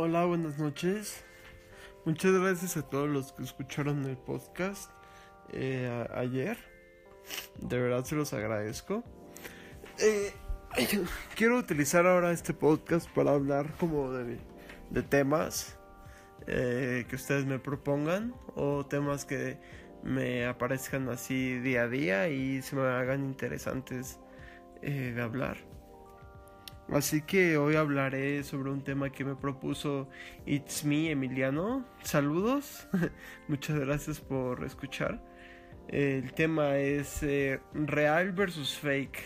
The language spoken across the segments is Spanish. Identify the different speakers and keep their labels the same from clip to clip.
Speaker 1: Hola, buenas noches. Muchas gracias a todos los que escucharon el podcast eh, ayer. De verdad se los agradezco. Eh, quiero utilizar ahora este podcast para hablar como de, temas eh, que ustedes me propongan o temas que me aparezcan así día a día y se me hagan interesantes de hablar. Así que hoy hablaré sobre un tema que me propuso It's Me Emiliano. Saludos, muchas gracias por escuchar. El tema es eh, real versus fake.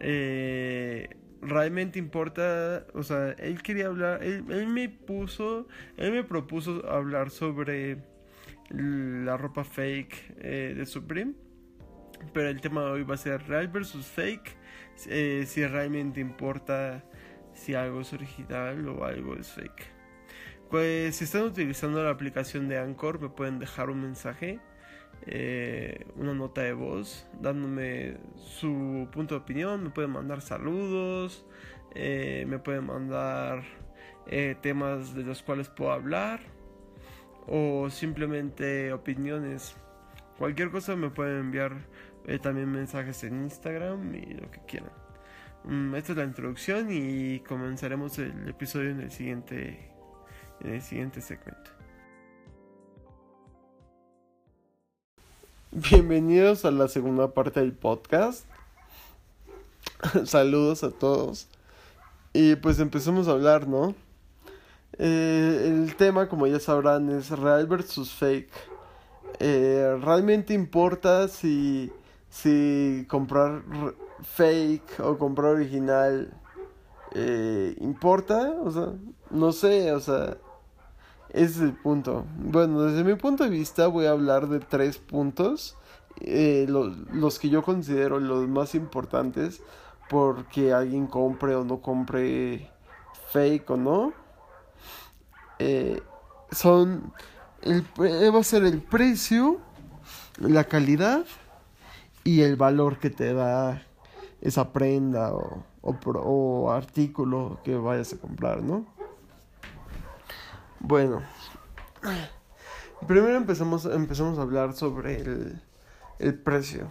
Speaker 1: Eh, realmente importa, o sea, él quería hablar, él, me puso, él me propuso hablar sobre la ropa fake eh, de Supreme. Pero el tema de hoy va a ser real versus fake eh, si realmente importa si algo es original o algo es fake. Pues si están utilizando la aplicación de Anchor me pueden dejar un mensaje, eh, una nota de voz, dándome su punto de opinión, me pueden mandar saludos, eh, me pueden mandar temas de los cuales puedo hablar o simplemente opiniones. Cualquier cosa me pueden enviar eh, también mensajes en Instagram y lo que quieran. Mm, esta es la introducción y comenzaremos el episodio en el siguiente, en el siguiente segmento. Bienvenidos a la segunda parte del podcast. Saludos a todos. Y pues empecemos a hablar, ¿no? Eh, el tema, como ya sabrán, es real versus fake. Eh, realmente importa si si comprar fake o comprar original eh, importa, o sea, no sé, o sea, ese es el punto. Bueno, desde mi punto de vista voy a hablar de tres puntos, eh, los, que yo considero los más importantes porque alguien compre o no compre fake o no. Eh, son, el, va a ser el precio, la calidad y el valor que te da esa prenda o, o, artículo que vayas a comprar, ¿no? Bueno, primero empezamos, empezamos a hablar sobre el, el precio.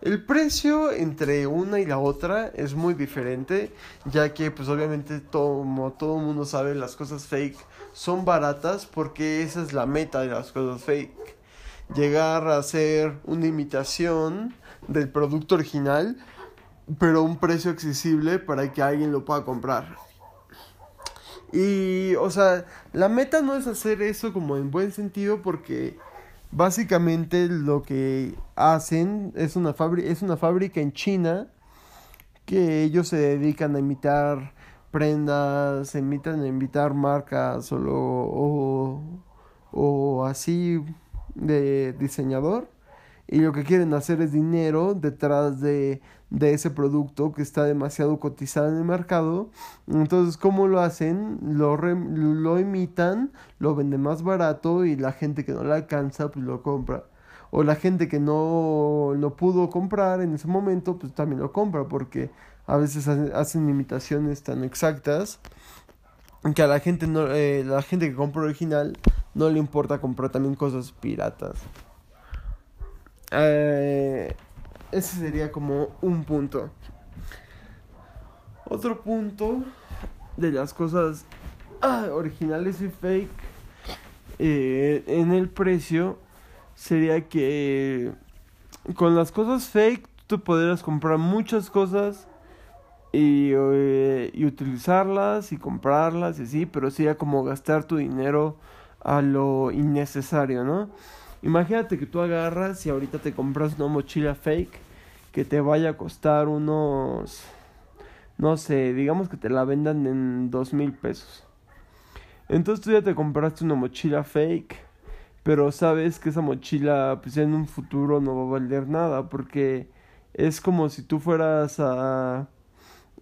Speaker 1: El precio entre una y la otra es muy diferente, ya que pues obviamente todo, como todo mundo sabe las cosas fake son baratas porque esa es la meta de las cosas fake llegar a ser una imitación del producto original, pero a un precio accesible para que alguien lo pueda comprar. Y, o sea, la meta no es hacer eso como en buen sentido porque básicamente lo que hacen es una, es una fábrica en China que ellos se dedican a imitar prendas, se imitan a imitar marcas o, o, o así de diseñador y lo que quieren hacer es dinero detrás de, de ese producto que está demasiado cotizado en el mercado. Entonces, ¿cómo lo hacen? Lo, lo imitan, lo venden más barato y la gente que no le alcanza, pues lo compra. O la gente que no lo pudo comprar en ese momento, pues también lo compra porque a veces hacen imitaciones tan exactas que a la gente no eh, la gente que compra original no le importa comprar también cosas piratas. Eh, ese sería como un punto. Otro punto de las cosas ah, originales y fake eh, en el precio sería que con las cosas fake tú podrías comprar muchas cosas y, eh, y utilizarlas y comprarlas y así, pero sería como gastar tu dinero a lo innecesario, ¿no? Imagínate que tú agarras y ahorita te compras una mochila fake que te vaya a costar unos, no sé, digamos que te la vendan en dos mil pesos. Entonces tú ya te compraste una mochila fake, pero sabes que esa mochila pues en un futuro no va a valer nada porque es como si tú fueras a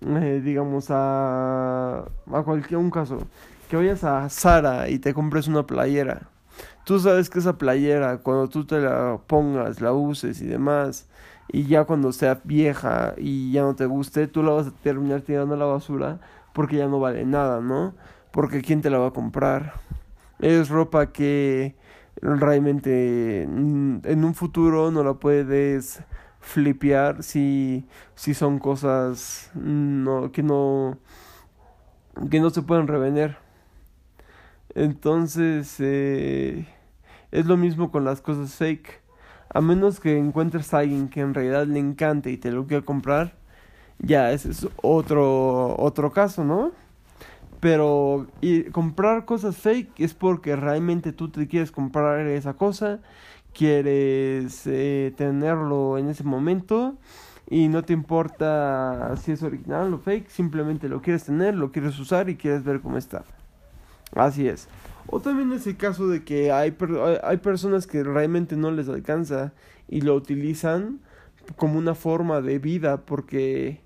Speaker 1: eh, digamos, a, a cualquier un caso, que vayas a Sara y te compres una playera. Tú sabes que esa playera, cuando tú te la pongas, la uses y demás, y ya cuando sea vieja y ya no te guste, tú la vas a terminar tirando a la basura porque ya no vale nada, ¿no? porque quién te la va a comprar. Es ropa que realmente en un futuro no la puedes flipear si, si son cosas no, que no que no se pueden revender. Entonces eh, es lo mismo con las cosas fake. A menos que encuentres a alguien que en realidad le encante y te lo quiera comprar, ya ese es otro otro caso, ¿no? Pero y comprar cosas fake es porque realmente tú te quieres comprar esa cosa, quieres eh, tenerlo en ese momento y no te importa si es original o fake, simplemente lo quieres tener, lo quieres usar y quieres ver cómo está. Así es. O también es el caso de que hay, hay personas que realmente no les alcanza y lo utilizan como una forma de vida porque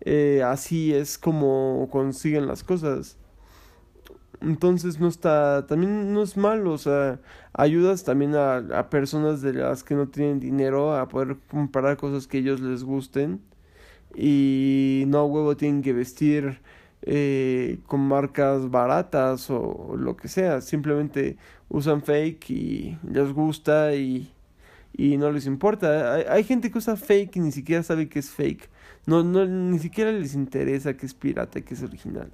Speaker 1: eh, así es como consiguen las cosas. Entonces no está, también no es malo, o sea, ayudas también a, a personas de las que no tienen dinero a poder comprar cosas que ellos les gusten y no huevo tienen que vestir eh, con marcas baratas o lo que sea, simplemente usan fake y les gusta y, y no les importa. Hay, hay gente que usa fake y ni siquiera sabe que es fake. No, no, ni siquiera les interesa que es pirata, que es original.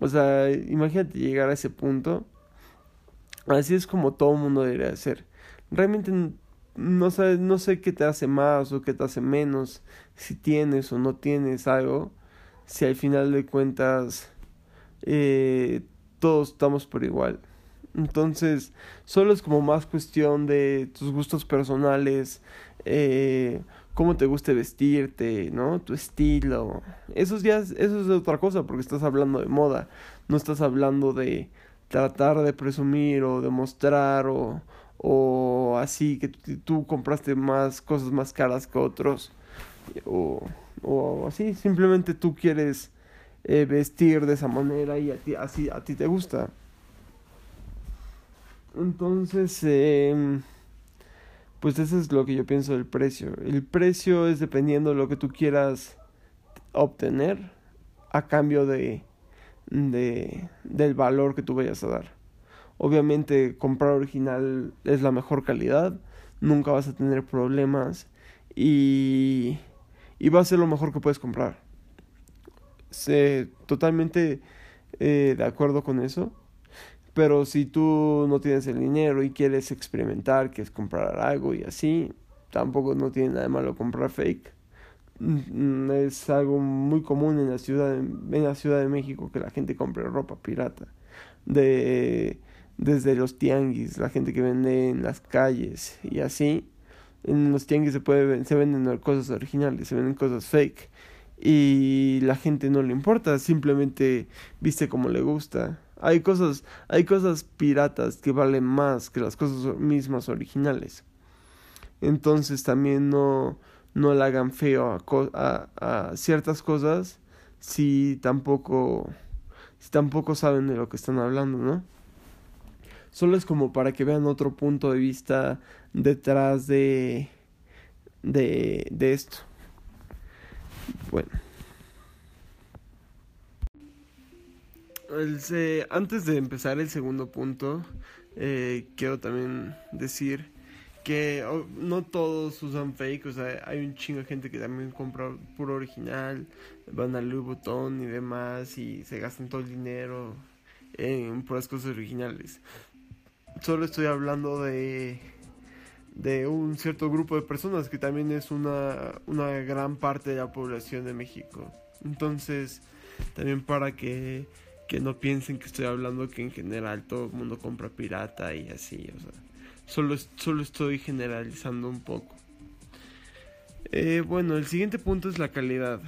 Speaker 1: O sea, imagínate llegar a ese punto. Así es como todo mundo debería ser. Realmente no, sé, no sé qué te hace más o qué te hace menos, si tienes o no tienes algo, si al final de cuentas eh, todos estamos por igual. Entonces, solo es como más cuestión de tus gustos personales, eh, cómo te guste vestirte, ¿no? Tu estilo. Eso ya eso es otra cosa porque estás hablando de moda, no estás hablando de tratar de presumir o demostrar o, o así que tú compraste más cosas más caras que otros o así, simplemente tú quieres eh, vestir de esa manera y a ti, así a ti te gusta. Entonces, eh, pues eso es lo que yo pienso del precio. El precio es dependiendo de lo que tú quieras obtener a cambio de, de del valor que tú vayas a dar. Obviamente comprar original es la mejor calidad, nunca vas a tener problemas y, y va a ser lo mejor que puedes comprar. Sé totalmente eh, de acuerdo con eso. Pero si tú no tienes el dinero y quieres experimentar, quieres comprar algo y así, tampoco no tiene nada de malo comprar fake. Mm, es algo muy común en la ciudad en la ciudad de México que la gente compre ropa pirata. De desde los tianguis, la gente que vende en las calles y así. En los tianguis se puede se venden cosas originales, se venden cosas fake y la gente no le importa, simplemente viste como le gusta hay cosas, hay cosas piratas que valen más que las cosas mismas originales. Entonces también no, no le hagan feo a, a, a ciertas cosas si tampoco, si tampoco saben de lo que están hablando, ¿no? Solo es como para que vean otro punto de vista detrás de, de, de esto. Bueno. antes de empezar el segundo punto, eh, quiero también decir que no todos usan fake, o sea, hay un chingo de gente que también compra puro original, van a Louis Vuitton y demás y se gastan todo el dinero en puras cosas originales. Solo estoy hablando de de un cierto grupo de personas que también es una, una gran parte de la población de México. Entonces, también para que que no piensen que estoy hablando que en general todo el mundo compra pirata y así, o sea, solo, solo estoy generalizando un poco. Eh, bueno, el siguiente punto es la calidad.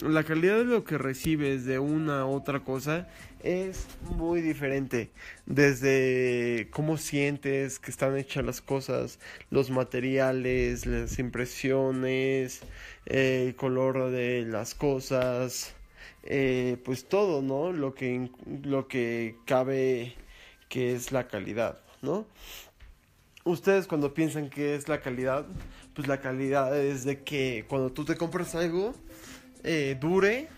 Speaker 1: La calidad de lo que recibes de una u otra cosa es muy diferente. Desde cómo sientes que están hechas las cosas, los materiales, las impresiones, el color de las cosas, eh, pues todo, ¿no? Lo que, lo que cabe que es la calidad, ¿no? Ustedes cuando piensan que es la calidad, pues la calidad es de que cuando tú te compras algo, eh, dure,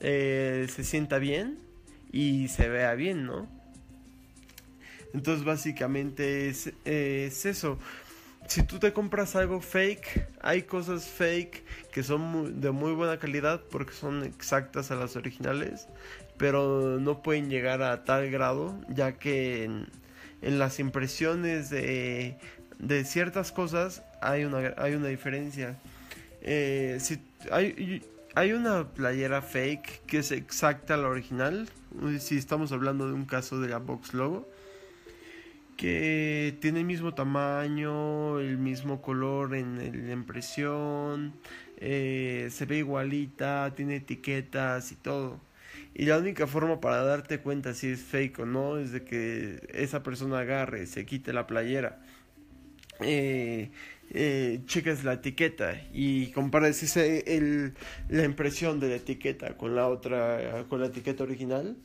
Speaker 1: eh, se sienta bien y se vea bien, ¿no? Entonces básicamente es, es eso. Si tú te compras algo fake, hay cosas fake que son de muy buena calidad porque son exactas a las originales, pero no pueden llegar a tal grado ya que en, las impresiones de, de, ciertas cosas hay una, hay una diferencia. Eh, si hay, hay una playera fake que es exacta a la original, si estamos hablando de un caso de la Box Logo que tiene el mismo tamaño, el mismo color en la impresión, eh, se ve igualita, tiene etiquetas y todo. Y la única forma para darte cuenta si es fake o no es de que esa persona agarre, se quite la playera, eh, eh, cheques la etiqueta y compares ese, el, la impresión de la etiqueta con la otra, con la etiqueta original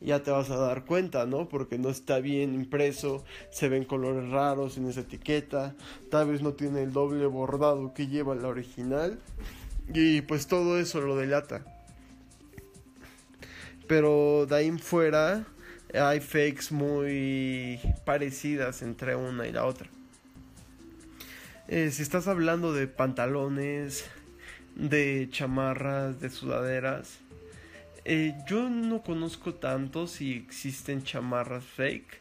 Speaker 1: ya te vas a dar cuenta, ¿no? Porque no está bien impreso, se ven colores raros en esa etiqueta, tal vez no tiene el doble bordado que lleva la original y pues todo eso lo delata. Pero de ahí en fuera hay fakes muy parecidas entre una y la otra. Eh, si estás hablando de pantalones, de chamarras, de sudaderas, eh, yo no conozco tanto si existen chamarras fake,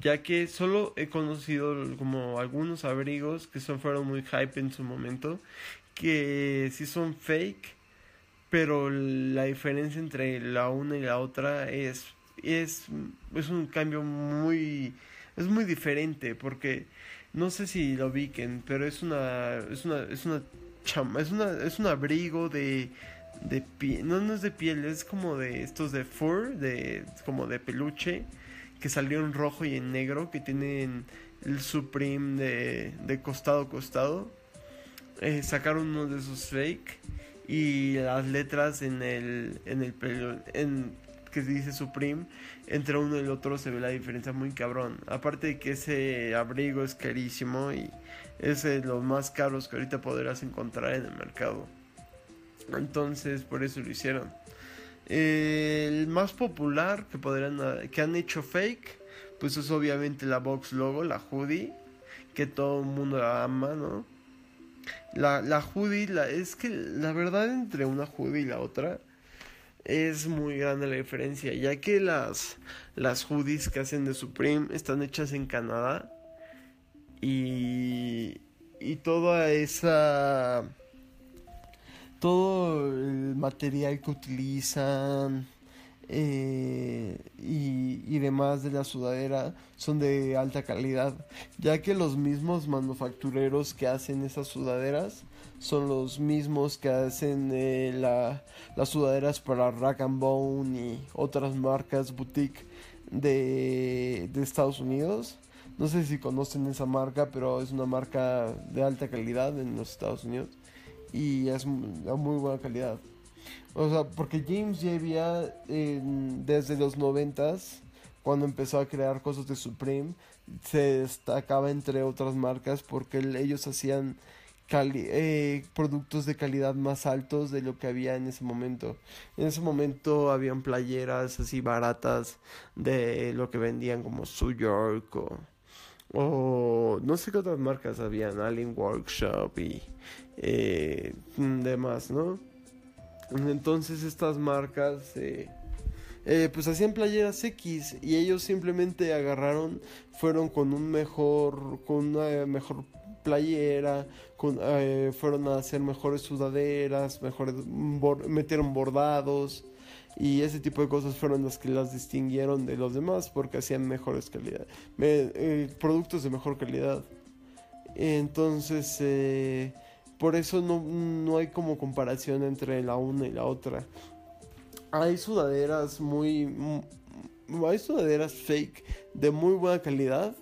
Speaker 1: ya que solo he conocido como algunos abrigos que son, fueron muy hype en su momento, que sí son fake, pero la diferencia entre la una y la otra es, es, es un cambio muy, es muy diferente, porque no sé si lo viquen, pero es una, es una, es una, es una, es un abrigo de de piel, no, no es de piel, es como de estos de fur, de como de peluche, que salió en rojo y en negro, que tienen el Supreme de, de costado a costado. Eh, sacaron uno de esos fake y las letras en el en el en que dice Supreme entre uno y el otro se ve la diferencia muy cabrón aparte de que ese abrigo es carísimo y es de los más caros que ahorita podrás encontrar en el mercado entonces, por eso lo hicieron. el más popular que podrían que han hecho fake, pues es obviamente la box logo, la hoodie, que todo el mundo la ama, ¿no? La, la hoodie, la, es que la verdad entre una hoodie y la otra es muy grande la diferencia, ya que las, las hoodies que hacen de Supreme están hechas en Canadá y, y toda esa todo el material que utilizan eh, y, y, demás de la sudadera son de alta calidad, ya que los mismos manufactureros que hacen esas sudaderas son los mismos que hacen eh, la, las sudaderas para Rack and Bone y otras marcas boutique de, de Estados Unidos. No sé si conocen esa marca, pero es una marca de alta calidad en los Estados Unidos y es de muy buena calidad. O sea, porque James ya había desde los noventas, cuando empezó a crear cosas de Supreme, se destacaba entre otras marcas porque ellos hacían eh, productos de calidad más altos de lo que había en ese momento. En ese momento habían playeras así baratas de lo que vendían como Su York o o no sé qué otras marcas habían, Alien Workshop y eh, demás, ¿no? Entonces estas marcas eh, eh, pues hacían playeras X y ellos simplemente agarraron, fueron con un mejor, con una mejor playera, eh, fueron a hacer mejores sudaderas, mejores, metieron bordados y ese tipo de cosas fueron las que las distinguieron de los demás porque hacían mejores calidad, eh, productos de mejor calidad. Entonces, eh, por eso no, no, hay como comparación entre la una y la otra. Hay sudaderas muy... Hay sudaderas fake de muy buena calidad,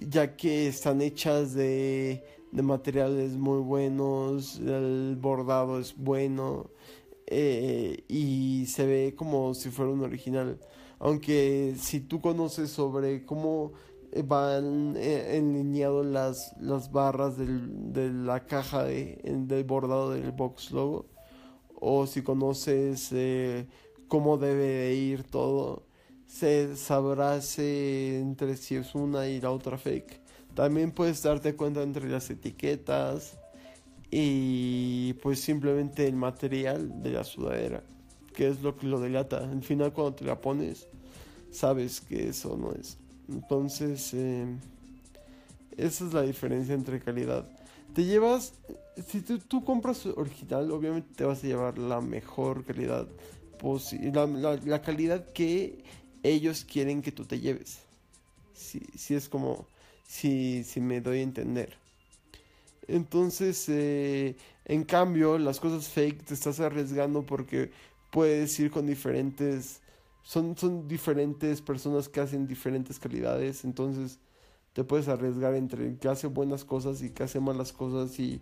Speaker 1: ya que están hechas de, de materiales muy buenos, el bordado es bueno, eh, y se ve como si fuera un original. Aunque si tú conoces sobre cómo van eh, las, las barras de la caja de, del bordado del box logo, o si conoces eh, cómo debe ir todo. Se sabrá entre si es una y la otra fake. También puedes darte cuenta entre las etiquetas y pues simplemente el material de la sudadera, que es lo que lo delata. Al final cuando te la pones, sabes que eso no es. Entonces, eh, esa es la diferencia entre calidad. Te llevas, si tú, compras original, obviamente te vas a llevar la mejor calidad posible, la, calidad que ellos quieren que tú te lleves. Si, si es como, si, si me doy a entender. Entonces, eh, en cambio, las cosas fake te estás arriesgando porque puedes ir con diferentes, son, son diferentes personas que hacen diferentes calidades. Entonces, te puedes arriesgar entre que hace buenas cosas y que hace malas cosas y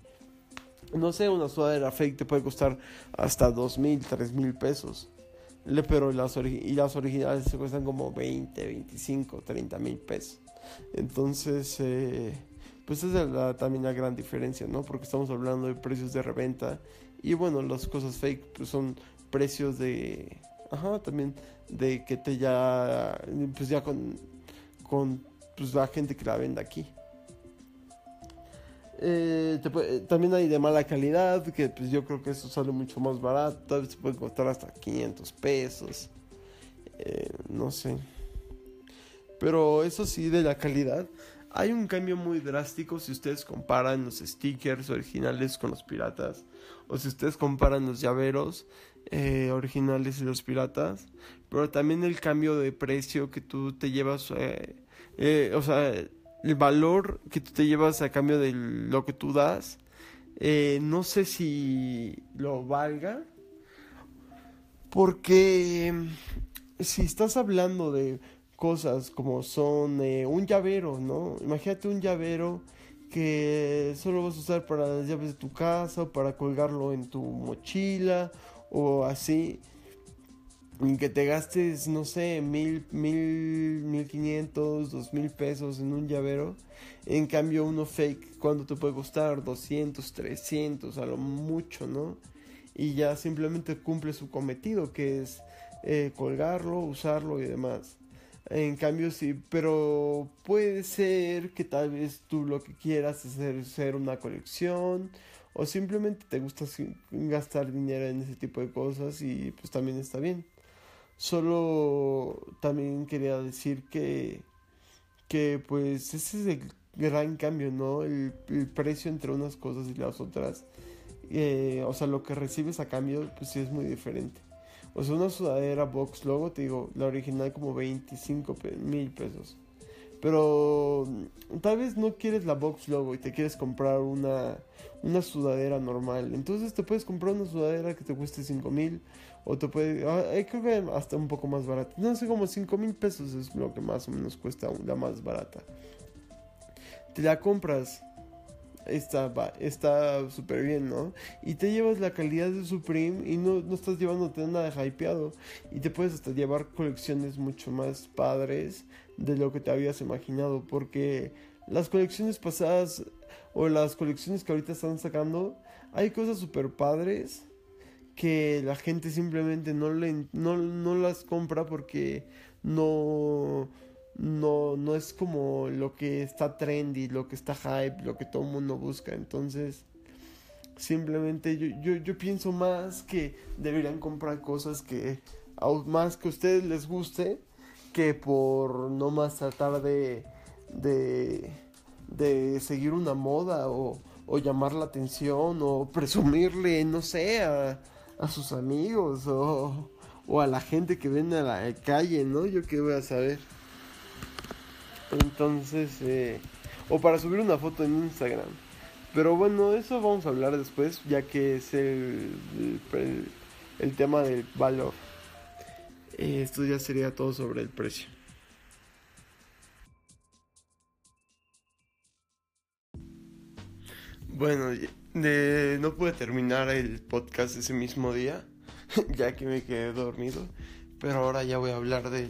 Speaker 1: no sé, una sudadera fake te puede costar hasta dos mil, tres mil pesos. Pero las, y las originales se cuestan como 20, 25, 30 mil pesos. Entonces, eh, pues es también la gran diferencia, ¿no? Porque estamos hablando de precios de reventa. Y bueno, las cosas fake pues son precios de... Ajá, también de que te ya... Pues ya con... Con pues la gente que la vende aquí. Eh, también hay de mala calidad, que pues yo creo que eso sale mucho más barato, tal vez puede costar hasta 500 pesos, eh, no sé. Pero eso sí, de la calidad, hay un cambio muy drástico si ustedes comparan los stickers originales con los piratas, o si ustedes comparan los llaveros eh, originales y los piratas, pero también el cambio de precio que tú te llevas, o sea, el valor que tú te llevas a cambio de lo que tú das, eh, no sé si lo valga. Porque mm, si estás hablando de cosas como son eh, un llavero, ¿no? Imagínate un llavero que solo vas a usar para las llaves de tu casa o para colgarlo en tu mochila o así que te gastes, no sé, mil, mil, mil quinientos, dos mil pesos en un llavero. En cambio, uno fake, ¿cuánto te puede costar? 200, 300, a lo mucho, ¿no? Y ya simplemente cumple su cometido, que es eh, colgarlo, usarlo y demás. En cambio, sí, pero puede ser que tal vez tú lo que quieras es hacer, hacer una colección o simplemente te gusta gastar dinero en ese tipo de cosas y pues también está bien. Solo también quería decir que, que pues ese es el gran cambio, ¿no? El, precio entre unas cosas y las otras. Eh, o sea, lo que recibes a cambio, pues sí es muy diferente. O sea, una sudadera box logo, te digo, la original como 25 mil pesos. Pero mm, tal vez no quieres la box logo y te quieres comprar una, una sudadera normal. Entonces te puedes comprar una sudadera que te cueste 5 mil o te puede, ah, eh, creo que hasta un poco más barata. No sé, como 5 mil pesos es lo que más o menos cuesta la más barata. Te la compras. Está está súper bien, ¿no? Y te llevas la calidad de Supreme y no, no estás llevándote nada hypeado. Y te puedes hasta llevar colecciones mucho más padres de lo que te habías imaginado. Porque las colecciones pasadas o las colecciones que ahorita están sacando, hay cosas súper padres que la gente simplemente no, le, no, no las compra porque no, no, no es como lo que está trendy, lo que está hype, lo que todo el mundo busca. Entonces, simplemente yo, yo, yo pienso más que deberían comprar cosas que más que a ustedes les guste que por no más tratar de, de, de seguir una moda o, o llamar la atención o presumirle, no sé, a a sus amigos o, o a la gente que vende a la calle, ¿no? Yo qué voy a saber. Entonces, eh, o para subir una foto en Instagram. Pero bueno, eso vamos a hablar después, ya que es el, el, tema del valor. Eh, esto ya sería todo sobre el precio. Bueno, no pude terminar el podcast ese mismo día, ya que me quedé dormido, pero ahora ya voy a hablar de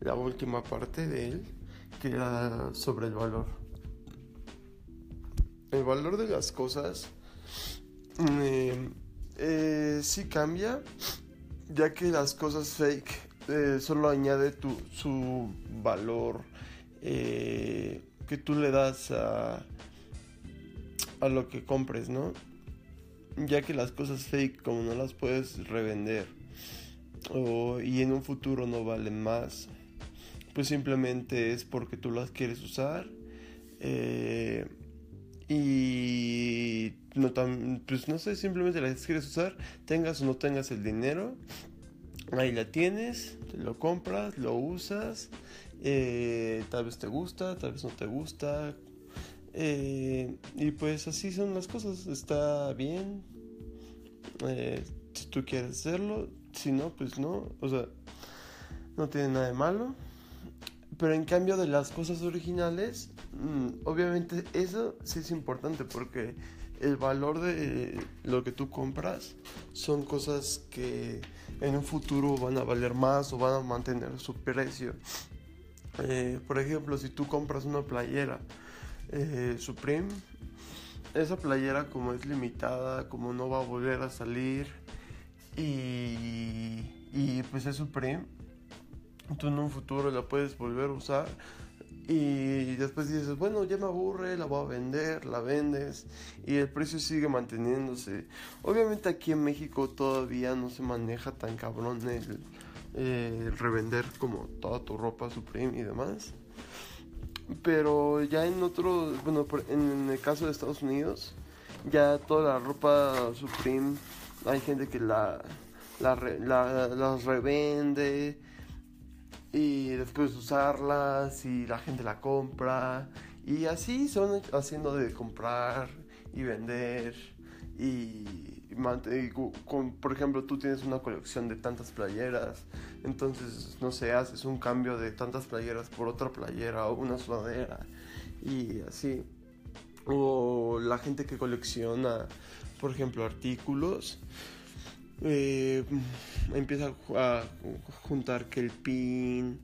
Speaker 1: la última parte de él, que era sobre el valor. El valor de las cosas eh, eh, sí cambia, ya que las cosas fake eh, solo añade tu, su valor eh, que tú le das a, a lo que compres, ¿no? Ya que las cosas fake como no las puedes revender o, y en un futuro no valen más, pues simplemente es porque tú las quieres usar eh, y no tan, pues no sé, simplemente las quieres usar, tengas o no tengas el dinero, Ahí la tienes, te lo compras, lo usas, eh, tal vez te gusta, tal vez no te gusta. Eh, y pues así son las cosas, está bien. Eh, si tú quieres hacerlo, si no, pues no. O sea, no tiene nada de malo. Pero en cambio de las cosas originales, mm, obviamente eso sí es importante porque el valor de lo que tú compras son cosas que en un futuro van a valer más o van a mantener su precio. Eh, por ejemplo, si tú compras una playera eh, Supreme, esa playera como es limitada, como no va a volver a salir y, y pues es Supreme, tú en un futuro la puedes volver a usar y después dices, bueno, ya me aburre, la voy a vender, la vendes y el precio sigue manteniéndose. Obviamente aquí en México todavía no se maneja tan cabrón el, revender como toda tu ropa Supreme y demás. Pero ya en otro, bueno, en el caso de Estados Unidos, ya toda la ropa Supreme, hay gente que la, la, la las revende y después usarlas y la gente la compra y así son haciendo de comprar y vender y, por ejemplo tú tienes una colección de tantas playeras entonces no sé haces un cambio de tantas playeras por otra playera o una sudadera y así. O la gente que colecciona por ejemplo artículos eh, empieza a juntar que el pin,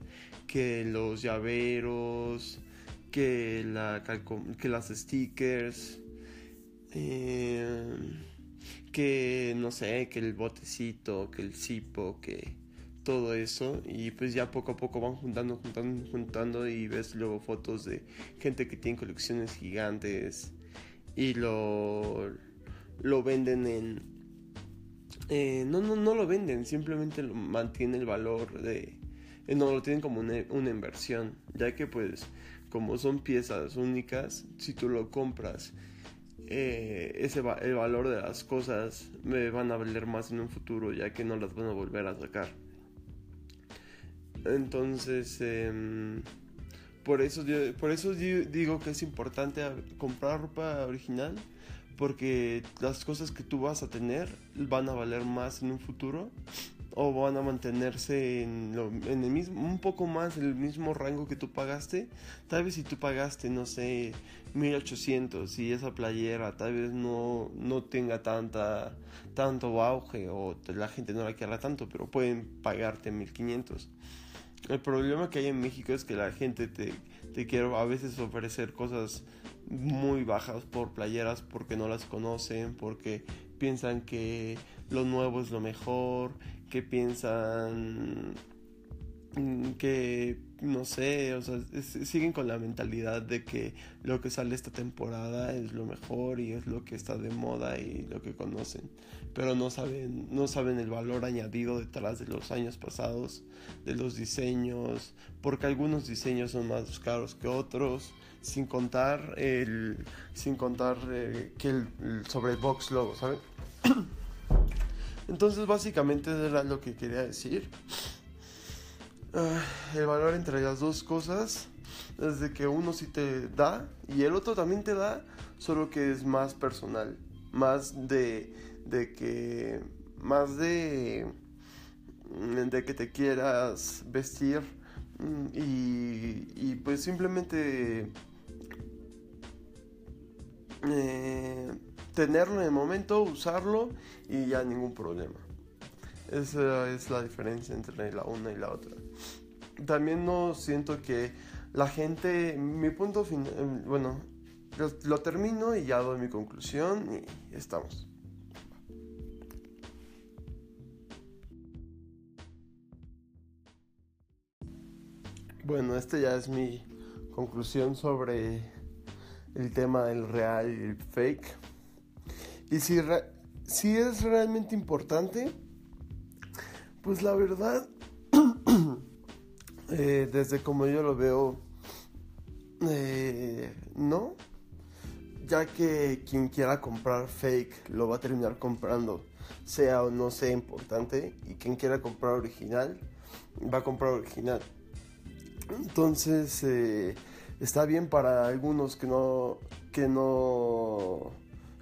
Speaker 1: que los llaveros, que, la, que las stickers, eh, que no sé, que el botecito, que el cipo, que todo eso. Y pues ya poco a poco van juntando, juntando, juntando y ves luego fotos de gente que tiene colecciones gigantes y lo, lo venden en eh, no, no, no lo venden, simplemente lo mantiene el valor de... Eh, no lo tienen como una, inversión, ya que pues como son piezas únicas, si tú lo compras, eh, ese el valor de las cosas me van a valer más en un futuro, ya que no las van a volver a sacar. Entonces, em, por eso, por eso digo que es importante comprar ropa original porque las cosas que tú vas a tener van a valer más en un futuro o van a mantenerse en, en el mismo, un poco más en el mismo rango que tú pagaste. Tal vez si tú pagaste, no sé, 1800 y esa playera tal vez no, no tenga tanta, tanto auge o la gente no la quiera tanto, pero pueden pagarte 1500. El problema que hay en México es que la gente te, te quiere a veces ofrecer cosas muy bajas por playeras porque no las conocen, porque piensan que lo nuevo es lo mejor, que piensan Mm, que no sé, o sea, siguen con la mentalidad de que lo que sale esta temporada es lo mejor y es lo que está de moda y lo que conocen, pero no saben, no saben el valor añadido detrás de los años pasados, de los diseños, porque algunos diseños son más caros que otros, sin contar el, sin contar eh, que el, el sobre box logo, ¿saben? Entonces básicamente era lo que quería decir. Ah, el valor entre las dos cosas es de que uno sí te da y el otro también te da, solo que es más personal, más de, de que, más de, de que te quieras vestir mm, y pues simplemente eh, tenerlo en el momento, usarlo y ya ningún problema. Esa es la diferencia entre la una y la otra. También no siento que la gente, mi punto final, eh, bueno, lo, lo termino y ya doy mi conclusión y estamos. Bueno, esta ya es mi conclusión sobre el tema del real y el fake. Y si, si es realmente importante, pues la verdad, eh, desde como yo lo veo, eh, no, ya que quien quiera comprar fake lo va a terminar comprando, sea o no sea importante, y quien quiera comprar original va a comprar original. Entonces, eh, está bien para algunos que no, que no,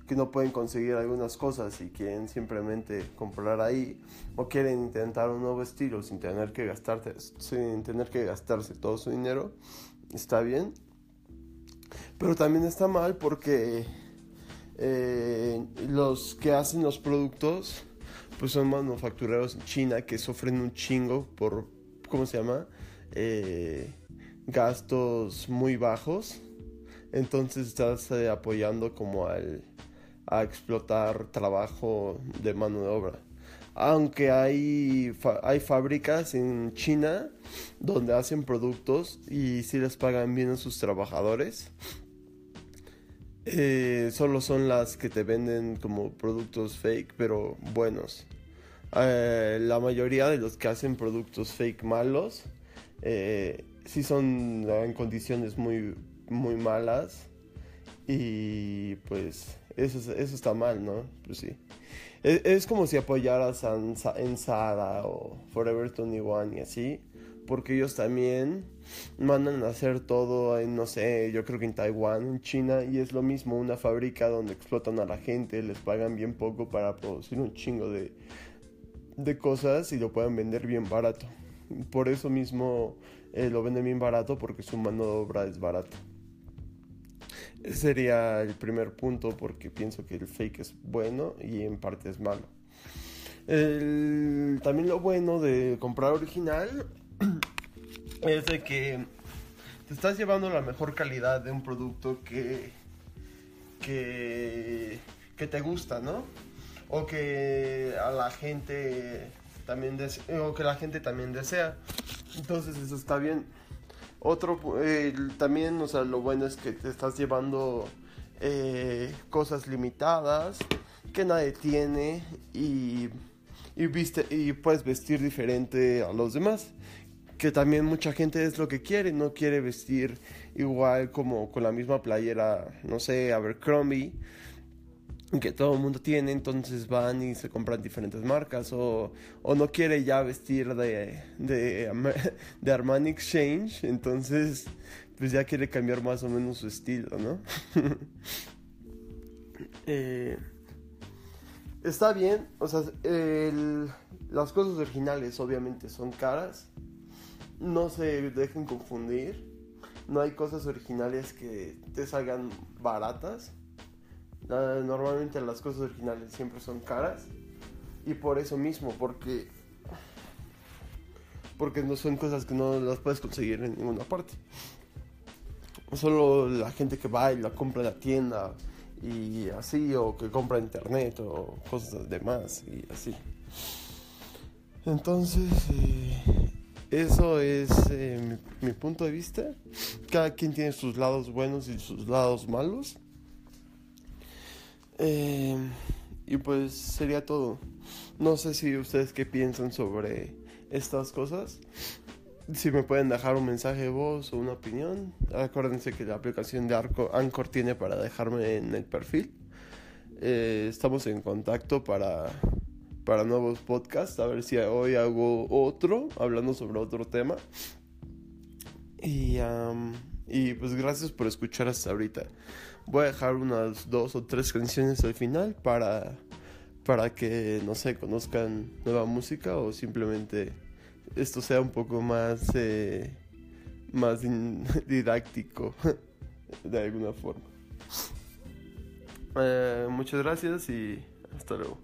Speaker 1: que no pueden conseguir algunas cosas y quieren simplemente comprar ahí o quieren intentar un nuevo estilo sin tener que gastarte, sin tener que gastarse todo su dinero. Está bien. Pero también está mal porque eh, los que hacen los productos pues son manufactureros en China que sufren un chingo por, ¿cómo se llama? Eh, gastos muy bajos. Entonces estás eh, apoyando como al, a explotar trabajo de mano de obra. Aunque hay, hay fábricas en China donde hacen productos y si les pagan bien a sus trabajadores. Eh, solo son las que te venden como productos fake, pero buenos. Eh, la mayoría de los que hacen productos fake malos sí son en condiciones muy, muy malas y pues eso, eso está mal, ¿no? Pues sí. Es, como si apoyaras a, en Zara o Forever 21 y así, porque ellos también mandan a hacer todo en, no sé, yo creo que en Taiwán, en China, y es lo mismo, una fábrica donde explotan a la gente, les pagan bien poco para producir un chingo de, de cosas y lo pueden vender bien barato. Por eso mismo eh, lo venden bien barato porque su mano de obra es barata. Sería el primer punto porque pienso que el fake es bueno y en parte es malo. también lo bueno de comprar original es de que te estás llevando la mejor calidad de un producto que, que te gusta, ¿no? O que a la gente también o que la gente también desea. Entonces eso está bien. Otro, también, o sea, lo bueno es que te estás llevando eh, cosas limitadas que nadie tiene y, y, viste, y puedes vestir diferente a los demás. Que también mucha gente es lo que quiere, no quiere vestir igual como con la misma playera, no sé, Abercrombie que todo el mundo tiene, entonces van y se compran diferentes marcas o, o no quiere ya vestir de, de, Armani Exchange, entonces pues ya quiere cambiar más o menos su estilo, ¿no? Eh, está bien, o sea, las cosas originales obviamente son caras, no se dejen confundir, no hay cosas originales que te salgan baratas normalmente las cosas originales siempre son caras. Y por eso mismo, porque. Porque no son cosas que no las puedes conseguir en ninguna parte. Solo la gente que va y la compra en la tienda y así, o que compra internet o cosas demás y así. Entonces, eh, eso es eh, mi punto de vista. Cada quien tiene sus lados buenos y sus lados malos. Eh, y pues sería todo. No sé si ustedes qué piensan sobre estas cosas. Si me pueden dejar un mensaje de voz o una opinión. Acuérdense que la aplicación de Anchor tiene para dejarme en el perfil. Eh, estamos en contacto para, para nuevos podcasts. A ver si hoy hago otro, hablando sobre otro tema. Y, y pues gracias por escuchar hasta ahorita. Voy a dejar unas dos o tres canciones al final para, para que, no sé, conozcan nueva música o simplemente esto sea un poco más, eh, más didáctico de alguna forma. Eh, muchas gracias y hasta luego.